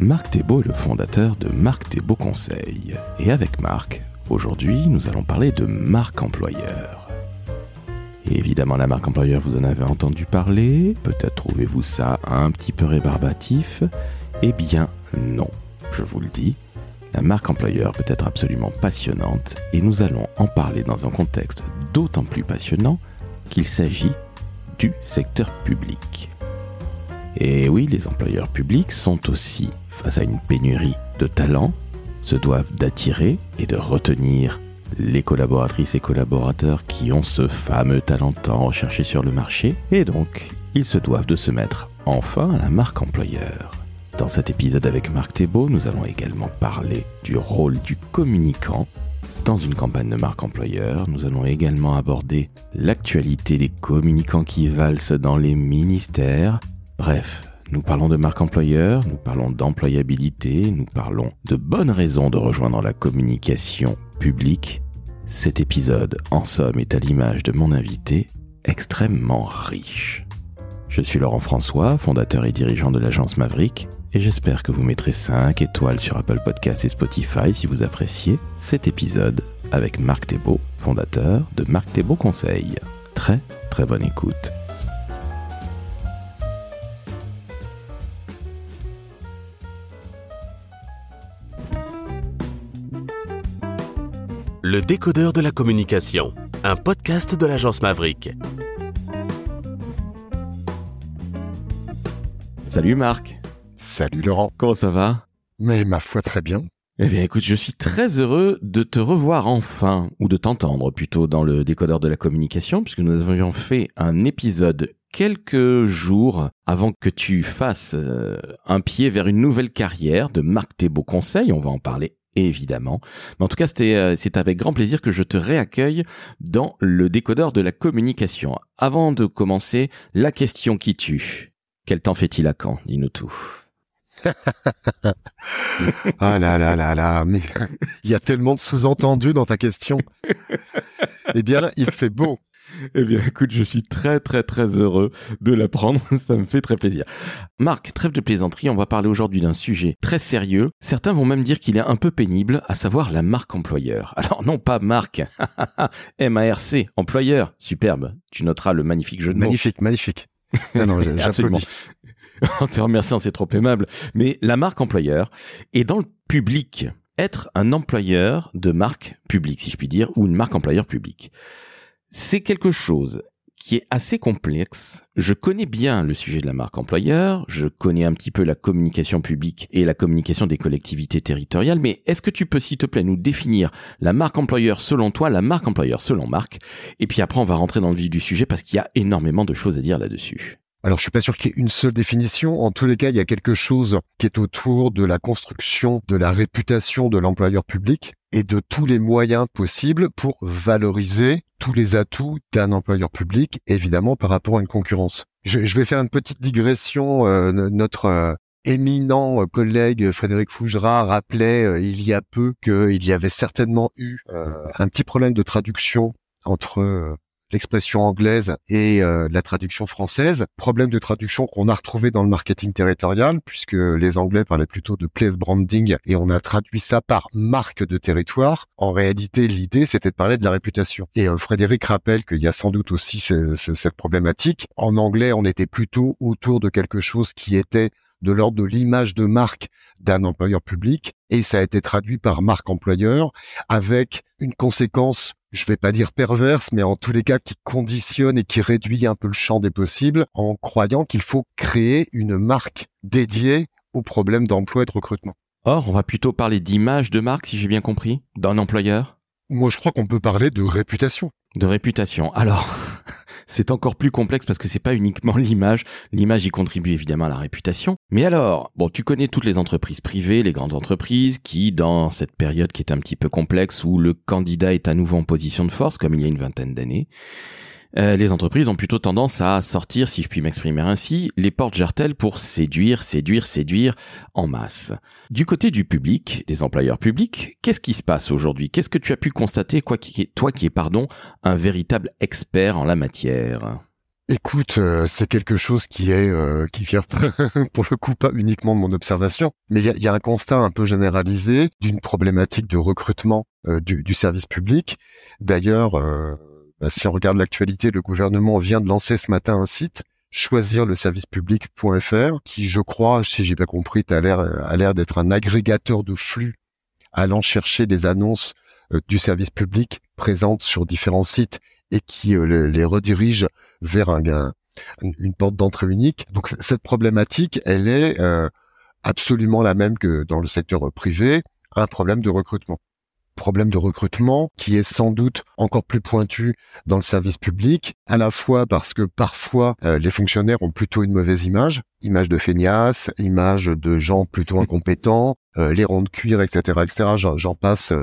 Marc Thébault est le fondateur de Marc Thébault Conseil. Et avec Marc, aujourd'hui, nous allons parler de marque employeur. Évidemment, la marque employeur, vous en avez entendu parler. Peut-être trouvez-vous ça un petit peu rébarbatif. Eh bien, non, je vous le dis. La marque employeur peut être absolument passionnante et nous allons en parler dans un contexte d'autant plus passionnant qu'il s'agit du secteur public. Et oui, les employeurs publics sont aussi face à une pénurie de talents, se doivent d'attirer et de retenir les collaboratrices et collaborateurs qui ont ce fameux talent tant recherché sur le marché, et donc ils se doivent de se mettre enfin à la marque employeur. Dans cet épisode avec Marc Thébault, nous allons également parler du rôle du communicant dans une campagne de marque employeur. Nous allons également aborder l'actualité des communicants qui valsent dans les ministères. Bref, nous parlons de marque employeur, nous parlons d'employabilité, nous parlons de bonnes raisons de rejoindre la communication publique. Cet épisode, en somme, est à l'image de mon invité, extrêmement riche. Je suis Laurent François, fondateur et dirigeant de l'agence Maverick, et j'espère que vous mettrez 5 étoiles sur Apple Podcasts et Spotify si vous appréciez cet épisode avec Marc Thébault, fondateur de Marc Thébault Conseil. Très très bonne écoute. Le décodeur de la communication, un podcast de l'agence Maverick. Salut Marc, Salut Laurent. comment ça va? Mais ma foi très bien. Eh bien écoute, je suis très heureux de te revoir enfin, ou de t'entendre plutôt dans le décodeur de la communication, puisque nous avions fait un épisode quelques jours avant que tu fasses euh, un pied vers une nouvelle carrière de Marc Thébault Conseil, on va en parler évidemment. Mais en tout cas, euh, c'est avec grand plaisir que je te réaccueille dans le décodeur de la communication. Avant de commencer, la question qui tue. Quel temps fait-il à Caen? Dis-nous tout. Ah là là là là, mais il y a tellement de sous-entendus dans ta question. Eh bien, il fait beau. Eh bien, écoute, je suis très très très heureux de l'apprendre. Ça me fait très plaisir. Marc, trêve de plaisanterie, on va parler aujourd'hui d'un sujet très sérieux. Certains vont même dire qu'il est un peu pénible, à savoir la marque employeur. Alors non, pas marque, M-A-R-C, employeur. Superbe. Tu noteras le magnifique jeu de mots. Magnifique, magnifique. Non, non, j'applaudis. En te remerciant, c'est trop aimable. Mais la marque employeur est dans le public. Être un employeur de marque publique, si je puis dire, ou une marque employeur publique. C'est quelque chose qui est assez complexe. Je connais bien le sujet de la marque employeur, je connais un petit peu la communication publique et la communication des collectivités territoriales, mais est-ce que tu peux, s'il te plaît, nous définir la marque employeur selon toi, la marque employeur selon Marc, et puis après on va rentrer dans le vif du sujet parce qu'il y a énormément de choses à dire là-dessus. Alors, je suis pas sûr qu'il y ait une seule définition. En tous les cas, il y a quelque chose qui est autour de la construction de la réputation de l'employeur public et de tous les moyens possibles pour valoriser tous les atouts d'un employeur public, évidemment par rapport à une concurrence. Je, je vais faire une petite digression. euh, no- notre euh, éminent euh, collègue Frédéric Fougera rappelait euh, il y a peu qu'il y avait certainement eu euh, un petit problème de traduction entre euh, l'expression anglaise et euh, la traduction française. Problème de traduction qu'on a retrouvé dans le marketing territorial, puisque les Anglais parlaient plutôt de place branding et on a traduit ça par marque de territoire. En réalité, l'idée, c'était de parler de la réputation. Et euh, Frédéric rappelle qu'il y a sans doute aussi ce- ce- cette problématique. En anglais, on était plutôt autour de quelque chose qui était de l'ordre de l'image de marque d'un employeur public et ça a été traduit par marque employeur avec une conséquence je vais pas dire perverse, mais en tous les cas qui conditionne et qui réduit un peu le champ des possibles en croyant qu'il faut créer une marque dédiée aux problèmes d'emploi et de recrutement. Or, on va plutôt parler d'image de marque, si j'ai bien compris, d'un employeur, Moi, je crois qu'on peut parler de réputation. de réputation. Alors, c'est encore plus complexe parce que c'est pas uniquement l'image. L'image y contribue évidemment à la réputation. Mais alors, bon, tu connais toutes les entreprises privées, les grandes entreprises qui, dans cette période qui est un petit peu complexe où le candidat est à nouveau en position de force, comme il y a une vingtaine d'années, euh, les entreprises ont plutôt tendance à sortir, si je puis m'exprimer ainsi, les portes jartelles pour séduire, séduire, séduire en masse. Du côté du public, des employeurs publics, qu'est-ce qui se passe aujourd'hui? Qu'est-ce que tu as pu constater, quoi toi qui es, pardon, un véritable expert en la matière? Écoute, euh, c'est quelque chose qui est euh, qui vient pour le coup pas uniquement de mon observation, mais il y a, un constat un peu généralisé d'une problématique de recrutement du, service public. D'ailleurs, bah, si on regarde l'actualité, le gouvernement vient de lancer ce matin un site choisir qui, je crois, si j'ai bien compris, a l'air a l'air d'être un agrégateur de flux allant chercher des annonces du service public présentes sur différents sites et qui euh, les redirige vers un, une porte d'entrée unique. Donc cette problématique, elle est euh, absolument la même que dans le secteur privé, un problème de recrutement. Problème de recrutement qui est sans doute encore plus pointu dans le service public, à la fois parce que parfois euh, les fonctionnaires ont plutôt une mauvaise image, image de feignasse, image de gens plutôt incompétents, les ronds de cuir, etc., etc. J'en passe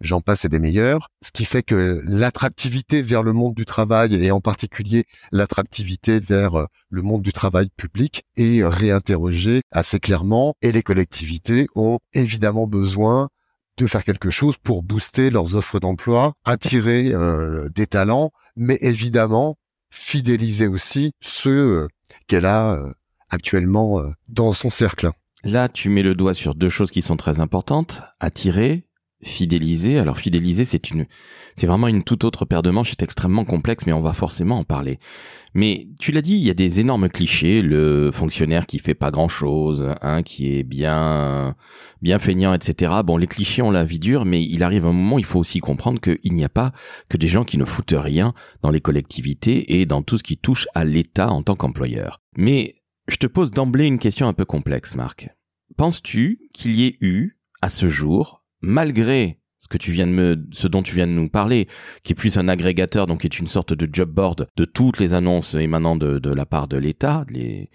j'en passe et des meilleurs. Ce qui fait que l'attractivité vers le monde du travail et en particulier l'attractivité vers euh, le monde du travail public est réinterrogée assez clairement et les collectivités ont évidemment besoin de faire quelque chose pour booster leurs offres d'emploi, attirer euh, des talents, mais évidemment fidéliser aussi ceux euh, qu'elle a actuellement dans son cercle. Là, tu mets le doigt sur deux choses qui sont très importantes. Attirer fidéliser. Alors fidéliser, c'est une, c'est vraiment une toute autre paire de manches. C'est extrêmement complexe, mais on va forcément en parler. Mais tu l'as dit, il y a des énormes clichés. Le fonctionnaire qui fait pas grand chose, hein, qui est bien, bien feignant, etc. Bon, les clichés ont la vie dure, mais il arrive un moment, il faut aussi comprendre qu'il n'y a pas que des gens qui ne foutent rien dans les collectivités et dans tout ce qui touche à l'État en tant qu'employeur. Mais je te pose d'emblée une question un peu complexe, Marc. Penses-tu qu'il y ait eu, à ce jour, malgré ce que tu viens de me, ce dont tu viens de nous parler, qui est plus un agrégateur, donc qui est une sorte de job board de toutes les annonces émanant de, de la part de l'État. Les...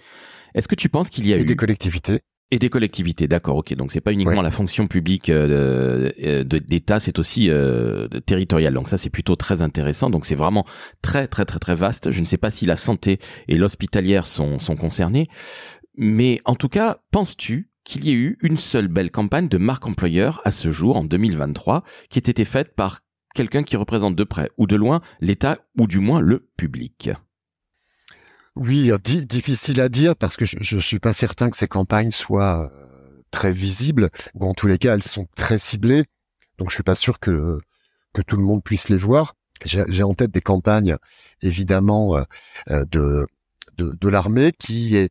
Est-ce que tu penses qu'il y a et eu des collectivités et des collectivités, d'accord, ok. Donc c'est pas uniquement la fonction publique euh, euh d'État, c'est aussi euh, territorial. Donc ça c'est plutôt très intéressant. Donc c'est vraiment très très très très vaste. Je ne sais pas si la santé et l'hospitalière sont sont concernés, mais en tout cas, penses-tu qu'il y ait eu une seule belle campagne de marque employeur à ce jour, en 2023, qui ait été faite par quelqu'un qui représente de près ou de loin l'État ou du moins le public. Oui, difficile à dire parce que je ne suis pas certain que ces campagnes soient euh, très visibles ou en tous les cas elles sont très ciblées. Donc je suis pas sûr que tout le monde puisse les voir. J'ai en tête des campagnes évidemment euh, euh, de, de l'armée qui est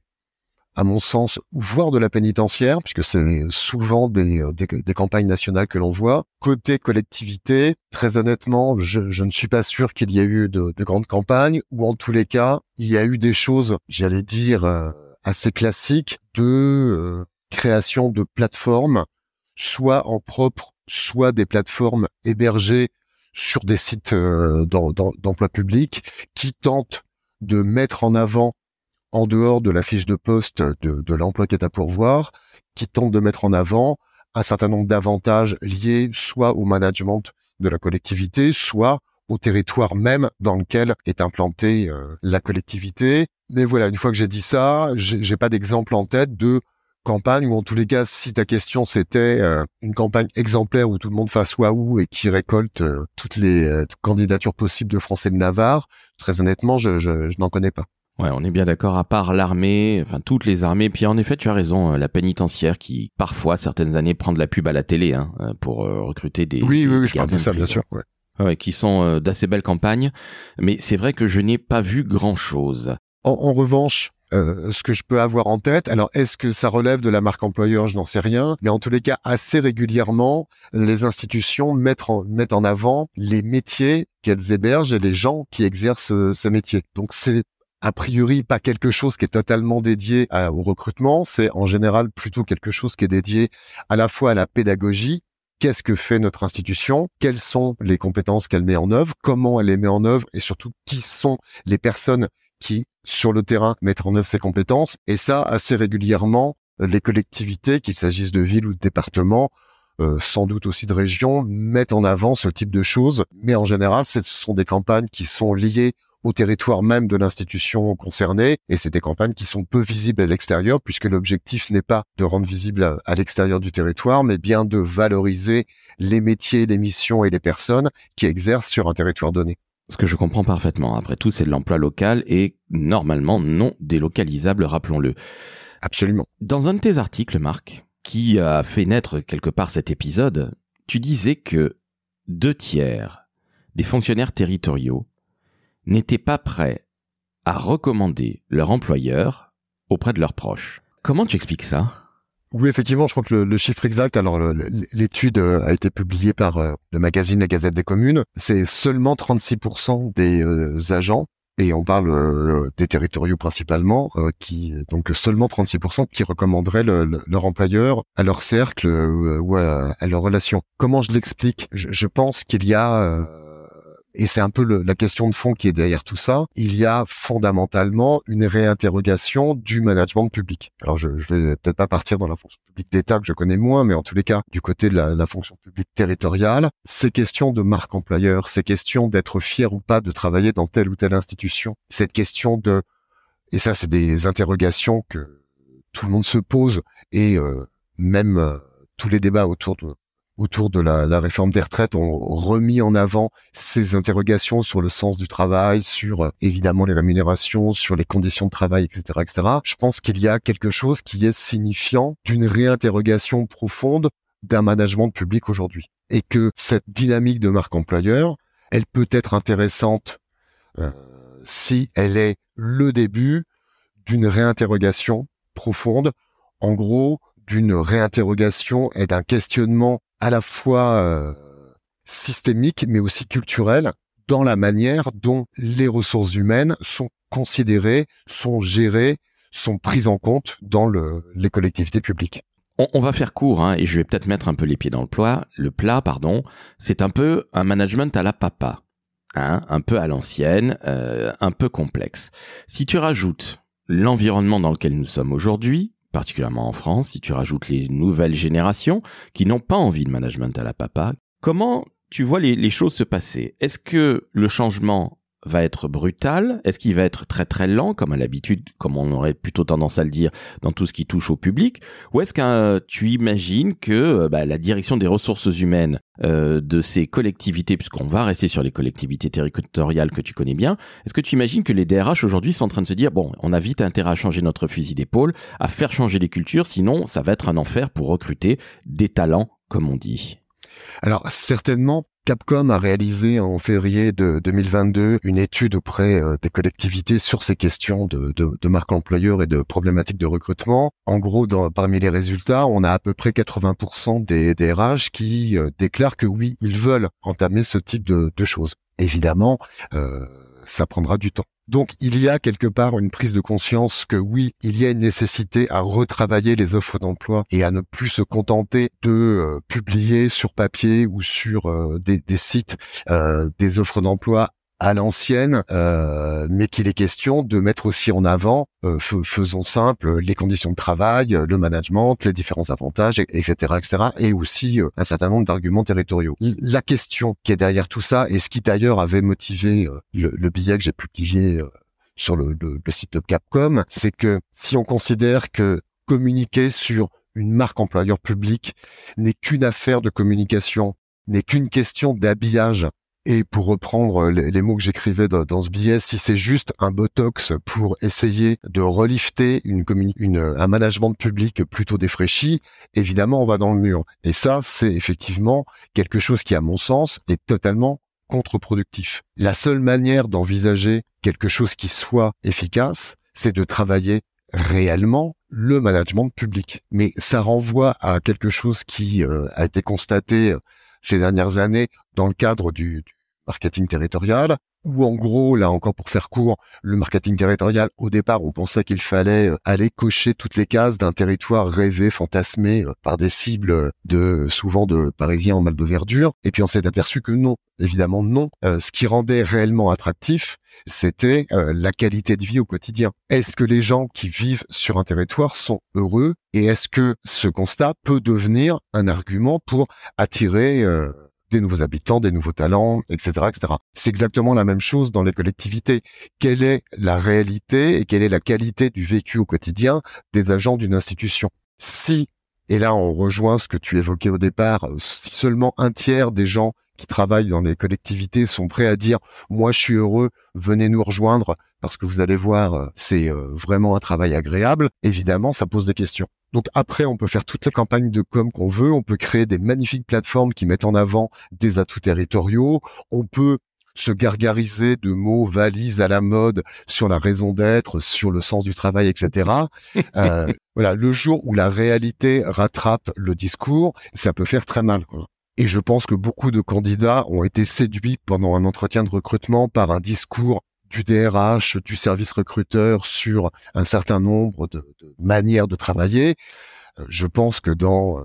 à mon sens, voire de la pénitentiaire, puisque c'est souvent des, euh, des, campagnes nationales que l'on voit. Côté collectivité, très honnêtement, je, je ne suis pas sûr qu'il y ait eu de, de, grandes campagnes, ou en tous les cas, il y a eu des choses, j'allais dire, euh, assez classiques de euh, création de plateformes, soit en propre, soit des plateformes hébergées sur des sites d'emploi public, qui tentent de mettre en avant en dehors de la fiche de poste de, de l'emploi qui est à pourvoir, qui tente de mettre en avant un certain nombre d'avantages liés soit au management de la collectivité, soit au territoire même dans lequel est implantée euh, la collectivité. Mais voilà, une fois que j'ai dit ça, j'ai pas d'exemple en tête de campagne ou en tous les cas, si ta question c'était euh, une campagne exemplaire où tout le monde fasse waouh et qui récolte euh, toutes les candidatures possibles de Français de Navarre, très honnêtement, je, je, je n'en connais pas. Ouais, on est bien d'accord, à part l'armée, enfin toutes les armées, puis en effet tu as raison, euh, la pénitentiaire qui parfois certaines années prend de la pub à la télé hein, euh, pour euh, recruter des... Oui, oui, oui je parle de ça bien sûr. Ouais. ouais qui sont d'assez belles campagnes, mais c'est vrai que je n'ai pas vu grand-chose. En, en, revanche, ce que je peux avoir en tête, alors est-ce que ça relève de la marque employeur, je n'en sais rien, mais en tous les cas, assez régulièrement, les institutions mettent en, mettent en avant les métiers qu'elles hébergent et les gens qui exercent ces métiers. Donc c'est a priori pas quelque chose qui est totalement dédié au recrutement, c'est en général plutôt quelque chose qui est dédié à la fois à la pédagogie, qu'est-ce que fait notre institution, quelles sont les compétences qu'elle met en œuvre, comment elle les met en œuvre? Et surtout qui sont les personnes qui, sur le terrain, mettent en œuvre ces compétences? Et ça, assez régulièrement, les collectivités, qu'il s'agisse de villes ou de départements, euh, sans doute aussi de régions, mettent en avant ce type de choses. Mais en général, ce sont des campagnes qui sont liées au territoire même de l'institution concernée. Et c'est des campagnes qui sont peu visibles à l'extérieur, puisque l'objectif n'est pas de rendre visible à, l'extérieur du territoire, mais bien de valoriser les métiers, les missions et les personnes qui exercent sur un territoire donné. Ce que je comprends parfaitement. Après tout, c'est de l'emploi local et normalement non délocalisable, rappelons-le. Absolument. Dans un de tes articles, Marc, qui a fait naître quelque part cet épisode, tu disais que deux tiers des fonctionnaires territoriaux n'étaient pas prêts à recommander leur employeur auprès de leurs proches. Comment tu expliques ça? Oui, effectivement, je crois que le, chiffre exact, alors l'étude euh, a été publiée par euh, le magazine La Gazette des communes, c'est seulement 36% des euh, agents, et on parle des territoriaux principalement, qui donc seulement 36% qui recommanderaient leur employeur à leur cercle ou à, leur relation. Comment je l'explique? Je, pense qu'il y a et c'est un peu la question de fond qui est derrière tout ça. Il y a fondamentalement une réinterrogation du management public. Alors je, je vais peut-être pas partir dans la fonction publique d'État que je connais moins, mais en tous les cas du côté de la, la fonction publique territoriale, ces questions de marque employeur, ces questions d'être fier ou pas de travailler dans telle ou telle institution, cette question de et ça c'est des interrogations que tout le monde se pose et euh, même euh, tous les débats autour de autour de la, réforme des retraites ont remis en avant ces interrogations sur le sens du travail, sur euh, évidemment les rémunérations, sur les conditions de travail, etc., etc. Je pense qu'il y a quelque chose qui est signifiant d'une réinterrogation profonde d'un management public aujourd'hui, et que cette dynamique de marque employeur, elle peut être intéressante euh, si elle est le début d'une réinterrogation profonde. En gros, d'une réinterrogation et d'un questionnement à la fois euh, systémique mais aussi culturel dans la manière dont les ressources humaines sont considérées, sont gérées, sont prises en compte dans le, les collectivités publiques. On, va faire court, hein, et je vais peut-être mettre un peu les pieds dans le plat. Le plat, pardon, c'est un peu un management à la papa, hein, un peu à l'ancienne, euh, un peu complexe. Si tu rajoutes l'environnement dans lequel nous sommes aujourd'hui, particulièrement en France, si tu rajoutes les nouvelles générations qui n'ont pas envie de management à la papa, comment tu vois les, choses se passer? Est-ce que le changement va être brutal? Est-ce qu'il va être très très lent, comme à l'habitude, comme on aurait plutôt tendance à le dire dans tout ce qui touche au public? Ou est-ce que tu imagines que euh, bah, la direction des ressources humaines euh, de ces collectivités, puisqu'on va rester sur les collectivités territoriales que tu connais bien, est-ce que tu imagines que les DRH aujourd'hui sont en train de se dire, bon, on a vite intérêt à changer notre fusil d'épaule, à faire changer les cultures, sinon ça va être un enfer pour recruter des talents, comme on dit? Alors certainement, Capcom a réalisé en février de 2022 une étude auprès euh, des collectivités sur ces questions de, marque employeur et de problématiques de recrutement. En gros, parmi les résultats, on a à peu près 80% des, RH qui euh, déclarent que oui, ils veulent entamer ce type de, de choses. Évidemment, euh, ça prendra du temps. Donc il y a quelque part une prise de conscience que oui, il y a une nécessité à retravailler les offres d'emploi et à ne plus se contenter de euh, publier sur papier ou sur euh, des, sites euh, des offres d'emploi à l'ancienne, euh, mais qu'il est question de mettre aussi en avant, euh, faisons simple, les conditions de travail, le management, les différents avantages, etc., etc., et aussi euh, un certain nombre d'arguments territoriaux. La question qui est derrière tout ça, et ce qui d'ailleurs avait motivé le, billet que j'ai publié sur le, le site de Capcom, c'est que si on considère que communiquer sur une marque employeur public n'est qu'une affaire de communication, n'est qu'une question d'habillage et pour reprendre les, mots que j'écrivais dans, ce billet, si c'est juste un botox pour essayer de relifter une, un management public plutôt défraîchi, évidemment, on va dans le mur. Et ça, c'est effectivement quelque chose qui, à mon sens, est totalement contre-productif. La seule manière d'envisager quelque chose qui soit efficace, c'est de travailler réellement le management public. Mais ça renvoie à quelque chose qui euh, a été constaté ces dernières années dans le cadre du, marketing territorial, où en gros, là encore pour faire court, le marketing territorial, au départ, on pensait qu'il fallait euh, aller cocher toutes les cases d'un territoire rêvé, fantasmé euh, par des cibles de souvent de Parisiens en mal de verdure, et puis on s'est aperçu que non, évidemment non. Euh, ce qui rendait réellement attractif, c'était la qualité de vie au quotidien. Est-ce que les gens qui vivent sur un territoire sont heureux? Et est-ce que ce constat peut devenir un argument pour attirer des nouveaux habitants, des nouveaux talents, etc., etc. C'est exactement la même chose dans les collectivités. Quelle est la réalité et quelle est la qualité du vécu au quotidien des agents d'une institution? Si, et là on rejoint ce que tu évoquais au départ, si seulement un tiers des gens qui travaillent dans les collectivités sont prêts à dire moi je suis heureux, venez nous rejoindre parce que vous allez voir, euh, c'est euh, vraiment un travail agréable. Évidemment, ça pose des questions. Donc après, on peut faire toutes les campagnes de com qu'on veut, on peut créer des magnifiques plateformes qui mettent en avant des atouts territoriaux, on peut se gargariser de mots valises à la mode sur la raison d'être, sur le sens du travail, etc. euh, voilà, le jour où la réalité rattrape le discours, ça peut faire très mal. Et je pense que beaucoup de candidats ont été séduits pendant un entretien de recrutement par un discours du DRH, du service recruteur sur un certain nombre de, manières de travailler. Euh, je pense que dans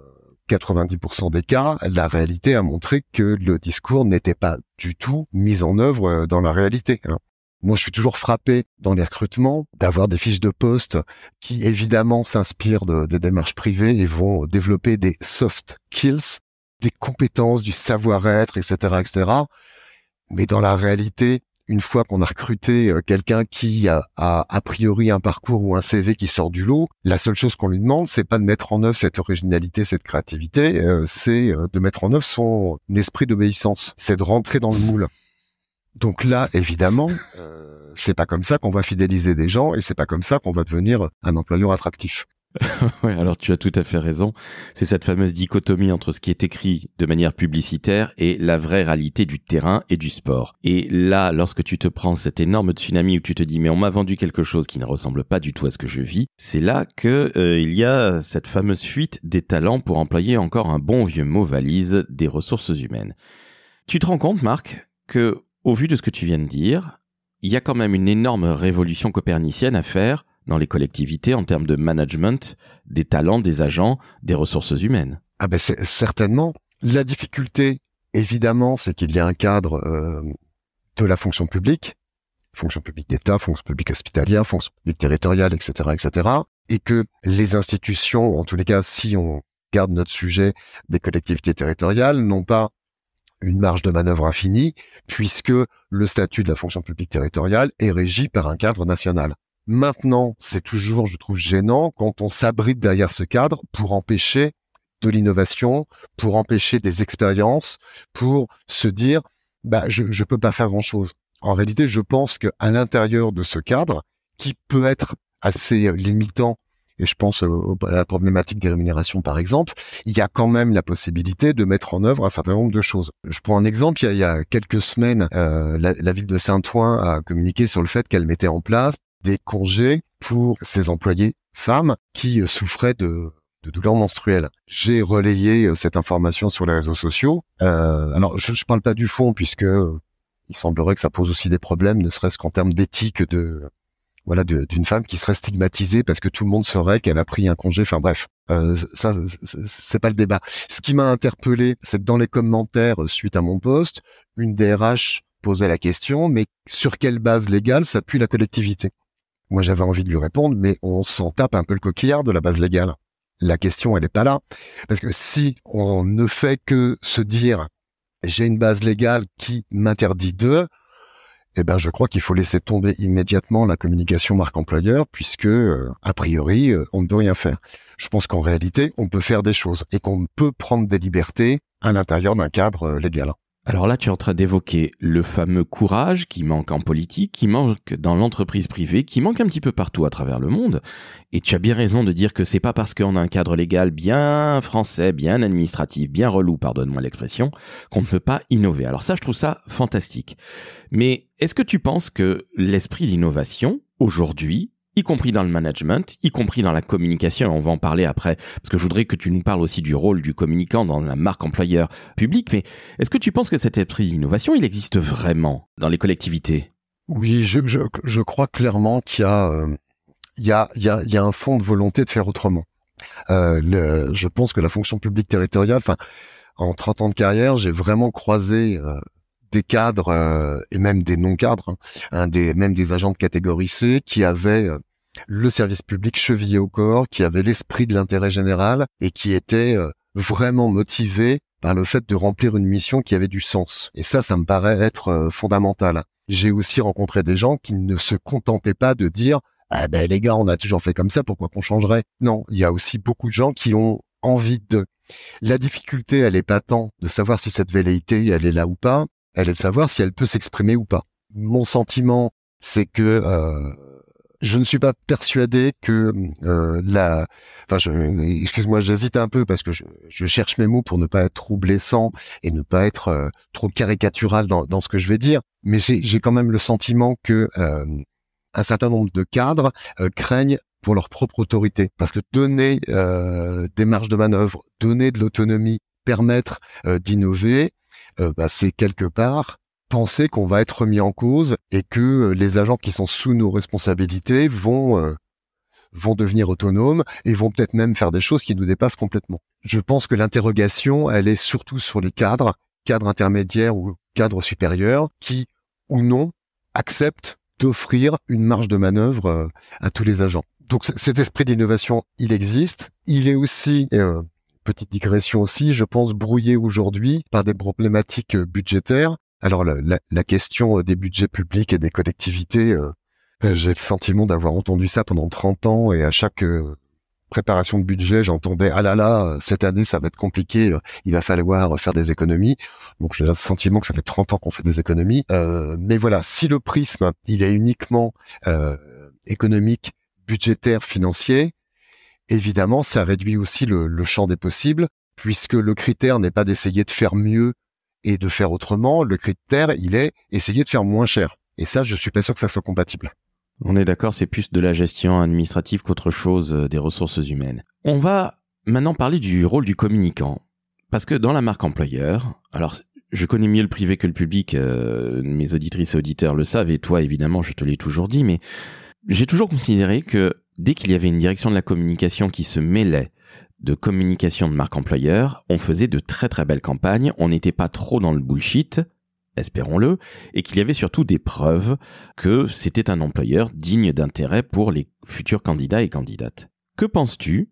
90% des cas, la réalité a montré que le discours n'était pas du tout mis en œuvre euh, dans la réalité. Hein. Moi, je suis toujours frappé dans les recrutements d'avoir des fiches de poste qui, évidemment, s'inspirent de, des démarches privées et vont développer des soft skills, des compétences, du savoir-être, etc., etc. Mais dans la réalité, une fois qu'on a recruté euh, quelqu'un qui a, a, priori un parcours ou un CV qui sort du lot, la seule chose qu'on lui demande, c'est pas de mettre en œuvre cette originalité, cette créativité, euh, c'est euh, de mettre en œuvre son esprit d'obéissance, c'est de rentrer dans le moule. Donc là, évidemment, c'est pas comme ça qu'on va fidéliser des gens et c'est pas comme ça qu'on va devenir un employeur attractif. alors tu as tout à fait raison. C'est cette fameuse dichotomie entre ce qui est écrit de manière publicitaire et la vraie réalité du terrain et du sport. Et là, lorsque tu te prends cette énorme tsunami où tu te dis mais on m'a vendu quelque chose qui ne ressemble pas du tout à ce que je vis, c'est là que euh, il y a cette fameuse fuite des talents pour employer encore un bon vieux mot valise des ressources humaines. Tu te rends compte, Marc, que au vu de ce que tu viens de dire, il y a quand même une énorme révolution copernicienne à faire dans les collectivités en termes de management des talents, des agents, des ressources humaines. Ah ben c'est certainement la difficulté. Évidemment, c'est qu'il y a un cadre euh, de la fonction publique, fonction publique d'État, fonction publique hospitalière, fonction publique territoriale, etc., etc., et que les institutions, en tous les cas, si on garde notre sujet des collectivités territoriales, n'ont pas une marge de manœuvre infinie, puisque le statut de la fonction publique territoriale est régi par un cadre national. Maintenant, c'est toujours, je trouve, gênant quand on s'abrite derrière ce cadre pour empêcher de l'innovation, pour empêcher des expériences, pour se dire, bah, je ne peux pas faire grand-chose. En réalité, je pense qu'à l'intérieur de ce cadre, qui peut être assez limitant, et je pense à la problématique des rémunérations par exemple, il y a quand même la possibilité de mettre en œuvre un certain nombre de choses. Je prends un exemple, il y a, quelques semaines, euh, la, la, ville de Saint-Ouen a communiqué sur le fait qu'elle mettait en place des congés pour ses employés femmes qui euh, souffraient de, douleurs menstruelles. J'ai relayé euh, cette information sur les réseaux sociaux. Euh, alors, je, ne parle pas du fond puisque il semblerait que ça pose aussi des problèmes, ne serait-ce qu'en termes d'éthique de voilà d'une femme qui serait stigmatisée parce que tout le monde saurait qu'elle a pris un congé. Enfin bref, euh, ça c'est pas le débat. Ce qui m'a interpellé, c'est que dans les commentaires suite à mon poste, une DRH posait la question, mais sur quelle base légale s'appuie la collectivité? Moi, j'avais envie de lui répondre, mais on s'en tape un peu le coquillard de la base légale. La question, elle n'est pas là. Parce que si on ne fait que se dire, j'ai une base légale qui m'interdit de, eh ben, je crois qu'il faut laisser tomber immédiatement la communication marque employeur, puisque, euh, a priori, euh, on ne peut rien faire. Je pense qu'en réalité, on peut faire des choses et qu'on peut prendre des libertés à l'intérieur d'un cadre euh, légal. Alors là, tu es en train d'évoquer le fameux courage qui manque en politique, qui manque dans l'entreprise privée, qui manque un petit peu partout à travers le monde. Et tu as bien raison de dire que c'est pas parce qu'on a un cadre légal bien français, bien administratif, bien relou, pardonne-moi l'expression, qu'on ne peut pas innover. Alors ça, je trouve ça fantastique. Mais est-ce que tu penses que l'esprit d'innovation, aujourd'hui, y compris dans le management, y compris dans la communication. On va en parler après, parce que je voudrais que tu nous parles aussi du rôle du communicant dans la marque employeur publique. Mais est-ce que tu penses que cet esprit d'innovation, il existe vraiment dans les collectivités? Oui, je, je, je, crois clairement qu'il y euh, y a, y y a un fond de volonté de faire autrement. Euh, je pense que la fonction publique territoriale, en 30 ans de carrière, j'ai vraiment croisé euh, des cadres euh, et même des non-cadres, hein, même des agents de catégorie C qui avaient le service public chevillé au corps, qui avait l'esprit de l'intérêt général et qui était euh, vraiment motivé par le fait de remplir une mission qui avait du sens. Et ça, ça me paraît être euh, fondamental. J'ai aussi rencontré des gens qui ne se contentaient pas de dire ah ben les gars, on a toujours fait comme ça, pourquoi qu'on changerait? Non, il y a aussi beaucoup de gens qui ont envie de La difficulté, elle est pas tant de savoir si cette velléité, elle est là ou pas, elle est de savoir si elle peut s'exprimer ou pas. Mon sentiment, c'est que euh, je ne suis pas persuadé que euh, la. Enfin, je, excuse-moi, j'hésite un peu parce que je, cherche mes mots pour ne pas être trop blessant et ne pas être euh, trop caricatural dans, dans, ce que je vais dire. Mais j'ai quand même le sentiment que euh, un certain nombre de cadres euh, craignent pour leur propre autorité, parce que donner des marges de manœuvre, donner de l'autonomie, permettre d'innover, bah, c'est quelque part penser qu'on va être remis en cause et que euh, les agents qui sont sous nos responsabilités vont euh, vont devenir autonomes et vont peut-être même faire des choses qui nous dépassent complètement. Je pense que l'interrogation, elle est surtout sur les cadres, cadres intermédiaires ou cadres supérieurs, qui ou non acceptent d'offrir une marge de manœuvre euh, à tous les agents. Donc cet esprit d'innovation, il existe. Il est aussi, petite digression aussi, je pense, brouillé aujourd'hui par des problématiques budgétaires alors la, la, question des budgets publics et des collectivités, euh, j'ai le sentiment d'avoir entendu ça pendant 30 ans et à chaque euh, préparation de budget, j'entendais ah là là, cette année ça va être compliqué, il va falloir faire des économies. Donc j'ai le sentiment que ça fait 30 ans qu'on fait des économies. Euh, mais voilà, si le prisme il est uniquement économique, budgétaire, financier, évidemment ça réduit aussi le, le champ des possibles puisque le critère n'est pas d'essayer de faire mieux et de faire autrement, le critère, il est essayer de faire moins cher. Et ça, je suis pas sûr que ça soit compatible. On est d'accord, c'est plus de la gestion administrative qu'autre chose euh, des ressources humaines. On va maintenant parler du rôle du communicant. Parce que dans la marque employeur, alors je connais mieux le privé que le public, euh, mes auditrices et auditeurs le savent, et toi évidemment je te l'ai toujours dit, mais j'ai toujours considéré que dès qu'il y avait une direction de la communication qui se mêlait de communication de marque employeur, on faisait de très très belles campagnes, on n'était pas trop dans le bullshit, espérons-le, et qu'il y avait surtout des preuves que c'était un employeur digne d'intérêt pour les futurs candidats et candidates. Que penses-tu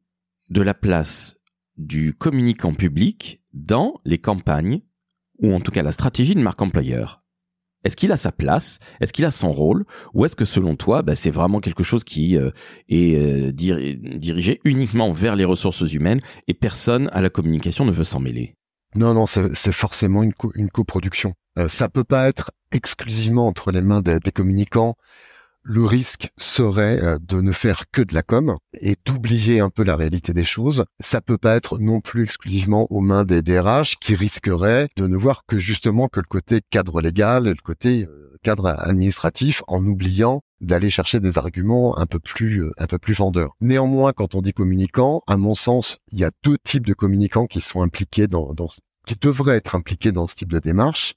de la place du communicant public dans les campagnes, ou en tout cas la stratégie de marque employeur? Est-ce qu'il a sa place? Est-ce qu'il a son rôle? Ou est-ce que selon toi, bah, c'est vraiment quelque chose qui euh, est euh, dirigé uniquement vers les ressources humaines et personne à la communication ne veut s'en mêler? Non, non, c'est forcément une, coproduction. Euh, ça peut pas être exclusivement entre les mains des communicants le risque serait euh, de ne faire que de la com et d'oublier un peu la réalité des choses. Ça peut pas être non plus exclusivement aux mains des DRH qui risqueraient de ne voir que justement que le côté cadre légal et le côté euh, cadre administratif en oubliant d'aller chercher des arguments un peu plus euh, un peu plus vendeurs. Néanmoins, quand on dit communicant, à mon sens, il y a deux types de communicants qui sont impliqués dans, dans qui devraient être impliqués dans ce type de démarche.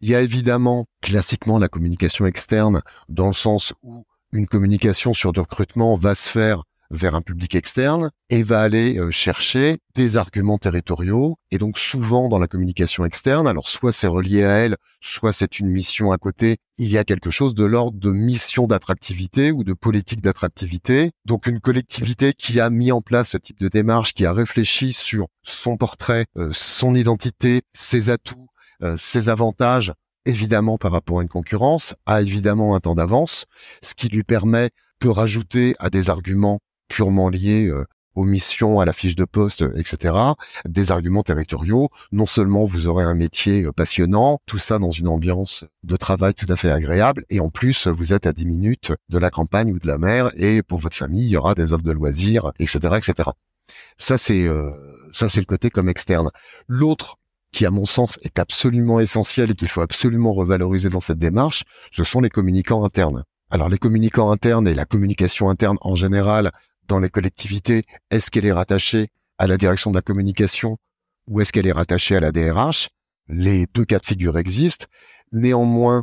Il y a évidemment classiquement la communication externe dans le sens où une communication sur du recrutement va se faire vers un public externe et va aller euh, chercher des arguments territoriaux. Et donc souvent dans la communication externe, alors soit c'est relié à elle, soit c'est une mission à côté, il y a quelque chose de l'ordre de mission d'attractivité ou de politique d'attractivité. Donc une collectivité qui a mis en place ce type de démarche, qui a réfléchi sur son portrait, euh, son identité, ses atouts, ses avantages, évidemment par rapport à une concurrence, a évidemment un temps d'avance, ce qui lui permet de rajouter à des arguments purement liés euh, aux missions, à la fiche de poste, etc., des arguments territoriaux. Non seulement vous aurez un métier euh, passionnant, tout ça dans une ambiance de travail tout à fait agréable, et en plus vous êtes à 10 minutes de la campagne ou de la mer, et pour votre famille, il y aura des offres de loisirs, etc., etc. Ça c'est ça c'est le côté comme externe. L'autre qui à mon sens est absolument essentiel et qu'il faut absolument revaloriser dans cette démarche, ce sont les communicants internes. Alors les communicants internes et la communication interne en général dans les collectivités, est-ce qu'elle est rattachée à la direction de la communication ou est-ce qu'elle est rattachée à la DRH Les deux cas de figure existent. Néanmoins,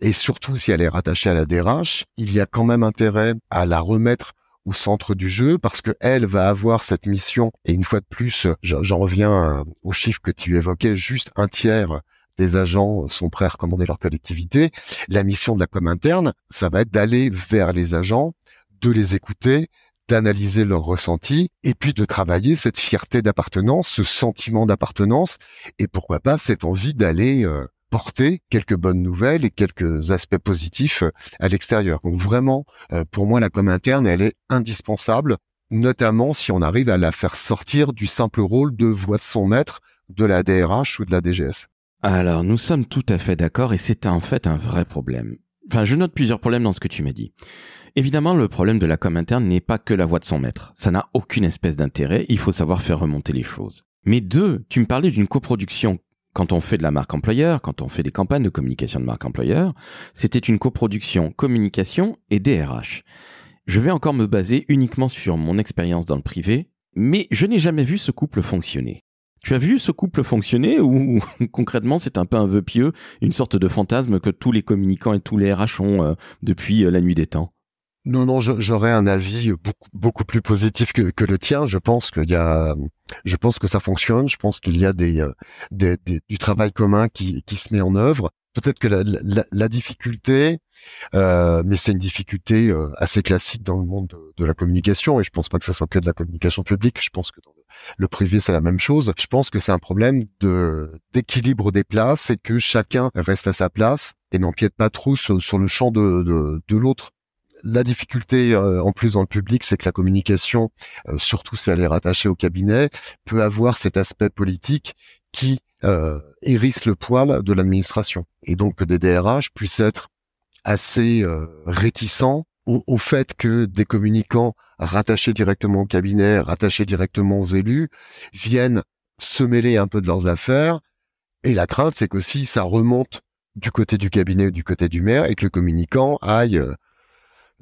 et surtout si elle est rattachée à la DRH, il y a quand même intérêt à la remettre au centre du jeu parce que elle va avoir cette mission. Et une fois de plus j'en reviens euh, au chiffre que tu évoquais. Juste un tiers des agents sont prêts à recommander leur collectivité. La mission de la com interne ça va être d'aller vers les agents de les écouter d'analyser leurs ressentis et puis de travailler cette fierté d'appartenance, ce sentiment d'appartenance. Et pourquoi pas cette envie d'aller euh, porter quelques bonnes nouvelles et quelques aspects positifs euh, à l'extérieur. Donc vraiment, euh, pour moi, la com interne, elle est indispensable notamment si on arrive à la faire sortir du simple rôle de voix de son maître de la DRH ou de la DGS. Alors, nous sommes tout à fait d'accord et c'est en fait un vrai problème. Enfin, je note plusieurs problèmes dans ce que tu m'as dit. Évidemment, le problème de la com interne n'est pas que la voix de son maître. Ça n'a aucune espèce d'intérêt, il faut savoir faire remonter les choses. Mais deux, tu me parlais d'une coproduction. Quand on fait de la marque employeur, quand on fait des campagnes de communication de marque employeur, c'était une coproduction communication et DRH. Je vais encore me baser uniquement sur mon expérience dans le privé, mais je n'ai jamais vu ce couple fonctionner. Tu as vu ce couple fonctionner ou concrètement c'est un peu un vœu pieux, une sorte de fantasme que tous les communicants et tous les RH ont euh, depuis euh, la nuit des temps? Non, non, j'aurais un avis beaucoup, beaucoup plus positif que, le tien. Je pense qu'il y a, je pense que ça fonctionne. Je pense qu'il y a des, euh, du travail commun qui, se met en œuvre. Peut-être que la, difficulté, euh, mais c'est une difficulté euh, assez classique dans le monde de, la communication. Et je pense pas que ça soit que de la communication publique. Je pense que dans le, privé, c'est la même chose. Je pense que c'est un problème d'équilibre des places et que chacun reste à sa place et n'empiète pas trop sur, le champ de, de l'autre la difficulté euh, en plus dans le public, c'est que la communication, euh, surtout si elle est rattachée au cabinet, peut avoir cet aspect politique qui euh, hérisse le poil de l'administration. Et donc que des DRH puissent être assez réticents au, au, fait que des communicants rattachés directement au cabinet, rattachés directement aux élus, viennent se mêler un peu de leurs affaires. Et la crainte, c'est qu'aussi ça remonte du côté du cabinet ou du côté du maire et que le communicant aille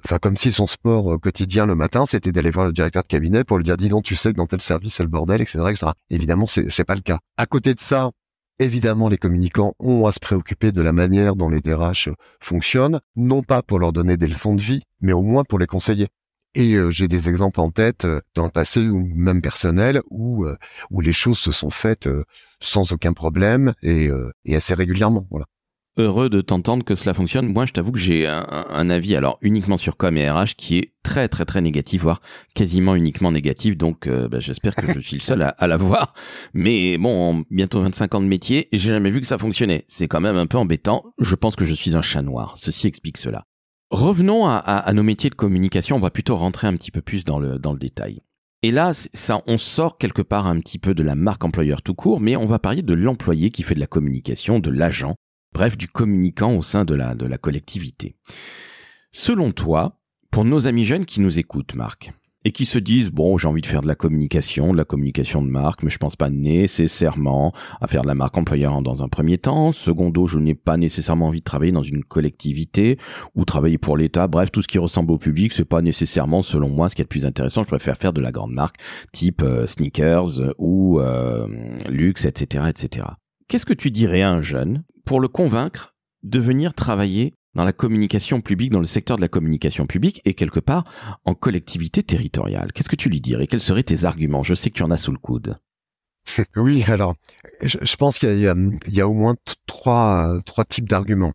Enfin, comme si son sport euh, quotidien le matin, c'était d'aller voir le directeur de cabinet pour lui dire, dis donc, tu sais que dans tel service, c'est le bordel, etc., etc. Évidemment, c'est, c'est pas le cas. À côté de ça, évidemment, les communicants ont à se préoccuper de la manière dont les DRH fonctionnent, non pas pour leur donner des leçons de vie, mais au moins pour les conseiller. Et euh, j'ai des exemples en tête euh, dans le passé ou même personnel où où les choses se sont faites sans aucun problème et, et assez régulièrement. Voilà heureux de t'entendre que cela fonctionne. Moi, je t'avoue que j'ai un, avis alors uniquement sur com et RH qui est très très très négatif, voire quasiment uniquement négatif. Donc, euh, bah, j'espère que je suis le seul à, l'avoir. Mais bon, bientôt 25 ans de métier, j'ai jamais vu que ça fonctionnait. C'est quand même un peu embêtant. Je pense que je suis un chat noir. Ceci explique cela. Revenons à, à, nos métiers de communication. On va plutôt rentrer un petit peu plus dans le dans le détail. Et là, ça, on sort quelque part un petit peu de la marque employeur tout court, mais on va parler de l'employé qui fait de la communication, de l'agent, bref du communicant au sein de la, de la collectivité. Selon toi, pour nos amis jeunes qui nous écoutent, Marc, et qui se disent bon j'ai envie de faire de la communication, de la communication de marque, mais je pense pas nécessairement à faire de la marque employeur dans un premier temps. Secondo, je n'ai pas nécessairement envie de travailler dans une collectivité ou travailler pour l'État. Bref, tout ce qui ressemble au public, c'est pas nécessairement selon moi ce qui est le plus intéressant. Je préfère faire de la grande marque type euh, sneakers ou euh, luxe, etc., etc. Qu'est-ce que tu dirais à un jeune pour le convaincre de venir travailler dans la communication publique, dans le secteur de la communication publique et quelque part en collectivité territoriale? Qu'est-ce que tu lui dirais? Quels seraient tes arguments? Je sais que tu en as sous le coude. Oui, alors, je, pense qu'il y, a au moins trois, trois types d'arguments.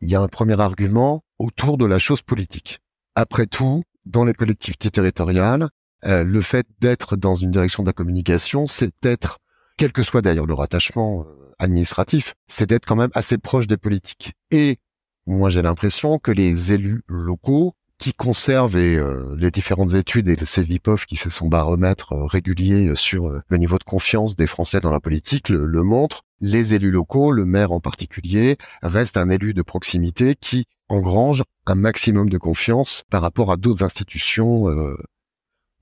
Il y a un premier argument autour de la chose politique. Après tout, dans les collectivités territoriales, euh, le fait d'être dans une direction de la communication, c'est être quel que soit d'ailleurs le rattachement euh, administratif, c'est d'être quand même assez proche des politiques. Et moi j'ai l'impression que les élus locaux qui conservent euh, les différentes études et le CVPOF qui fait son baromètre euh, régulier sur le niveau de confiance des Français dans la politique le, le montre, les élus locaux, le maire en particulier, reste un élu de proximité qui engrange un maximum de confiance par rapport à d'autres institutions,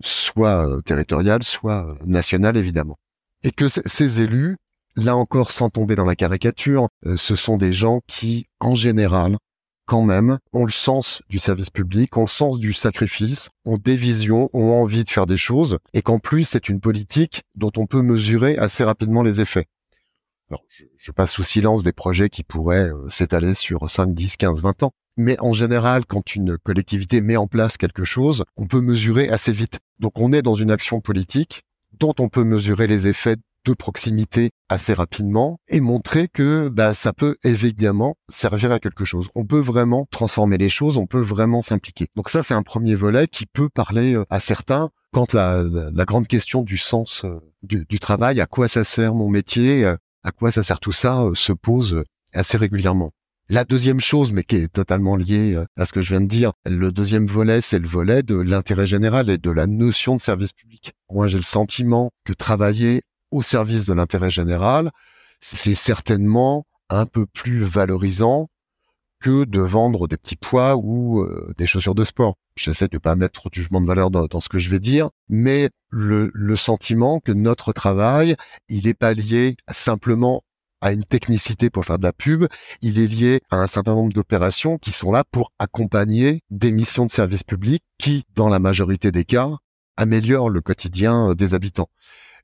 soit territoriales, soit nationales évidemment et que ces élus, là encore sans tomber dans la caricature, euh, ce sont des gens qui, en général, quand même, ont le sens du service public, ont le sens du sacrifice, ont des visions, ont envie de faire des choses, et qu'en plus c'est une politique dont on peut mesurer assez rapidement les effets. Alors, je, passe sous silence des projets qui pourraient euh, s'étaler sur 5, 10, 15, 20 ans. Mais en général, quand une collectivité met en place quelque chose, on peut mesurer assez vite. Donc on est dans une action politique dont on peut mesurer les effets de proximité assez rapidement et montrer que bah, ça peut évidemment servir à quelque chose. On peut vraiment transformer les choses, on peut vraiment s'impliquer. Donc ça, c'est un premier volet qui peut parler euh, à certains quand la, grande question du sens euh, du, du, travail, à quoi ça sert mon métier, euh, à quoi ça sert tout ça, se pose assez régulièrement. La deuxième chose, mais qui est totalement liée euh, à ce que je viens de dire, le deuxième volet, c'est le volet de l'intérêt général et de la notion de service public. Moi, j'ai le sentiment que travailler au service de l'intérêt général, c'est certainement un peu plus valorisant que de vendre des petits pois ou euh, des chaussures de sport. J'essaie de pas mettre trop jugement de valeur dans, ce que je vais dire, mais le, le sentiment que notre travail, il est pas lié simplement à une technicité pour faire de la pub, il est lié à un certain nombre d'opérations qui sont là pour accompagner des missions de service public qui, dans la majorité des cas, améliorent le quotidien euh, des habitants.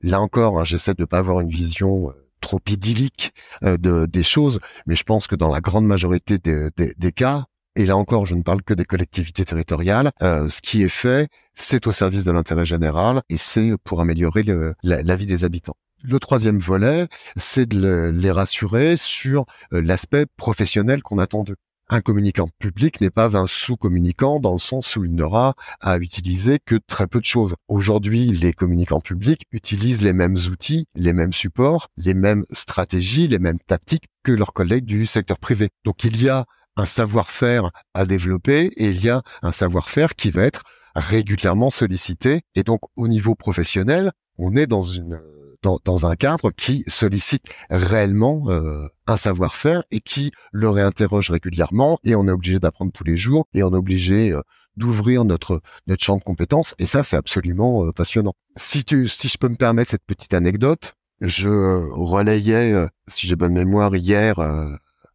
Là encore, hein, j'essaie de pas avoir une vision euh, trop idyllique euh, de, des choses, mais je pense que dans la grande majorité des, cas, et là encore, je ne parle que des collectivités territoriales. ce qui est fait, c'est au service de l'intérêt général et c'est pour améliorer la, vie des habitants. Le troisième volet, c'est de les rassurer sur euh, l'aspect professionnel qu'on attend d'eux. Un communicant public n'est pas un sous-communicant dans le sens où il n'aura à utiliser que très peu de choses. Aujourd'hui, les communicants publics utilisent les mêmes outils, les mêmes supports, les mêmes stratégies, les mêmes tactiques que leurs collègues du secteur privé. Donc il y a un savoir-faire à développer et il y a un savoir-faire qui va être régulièrement sollicité. Et donc au niveau professionnel, on est dans une dans, un cadre qui sollicite réellement euh, un savoir-faire et qui le réinterroge régulièrement et on est obligé d'apprendre tous les jours et on est obligé euh, d'ouvrir notre notre champ de compétences et ça c'est absolument euh, passionnant. Si tu si je peux me permettre cette petite anecdote, je relayais si j'ai bonne mémoire hier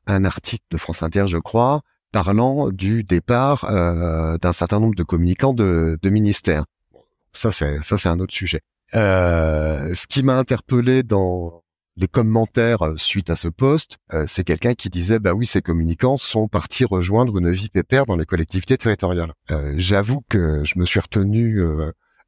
un article de France Inter je crois parlant du départ d'un certain nombre de communicants de, de ministères. Ça c'est ça c'est un autre sujet. Euh, ce qui m'a interpellé dans les commentaires euh, suite à ce poste, euh, c'est quelqu'un qui disait bah oui ces communicants sont partis rejoindre une vie pépère dans les collectivités territoriales. J'avoue que je me suis retenu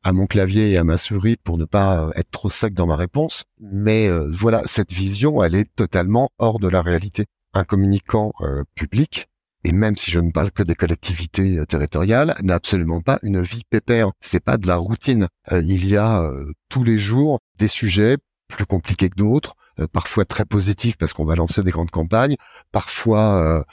à mon clavier et à ma souris pour ne pas être trop sec dans ma réponse, mais voilà cette vision elle est totalement hors de la réalité. Un communicant public et même si je ne parle que des collectivités euh, territoriales, n'a absolument pas une vie pépère. C'est pas de la routine. Euh, il y a euh, tous les jours des sujets plus compliqués que d'autres, parfois très positifs parce qu'on va lancer des grandes campagnes, parfois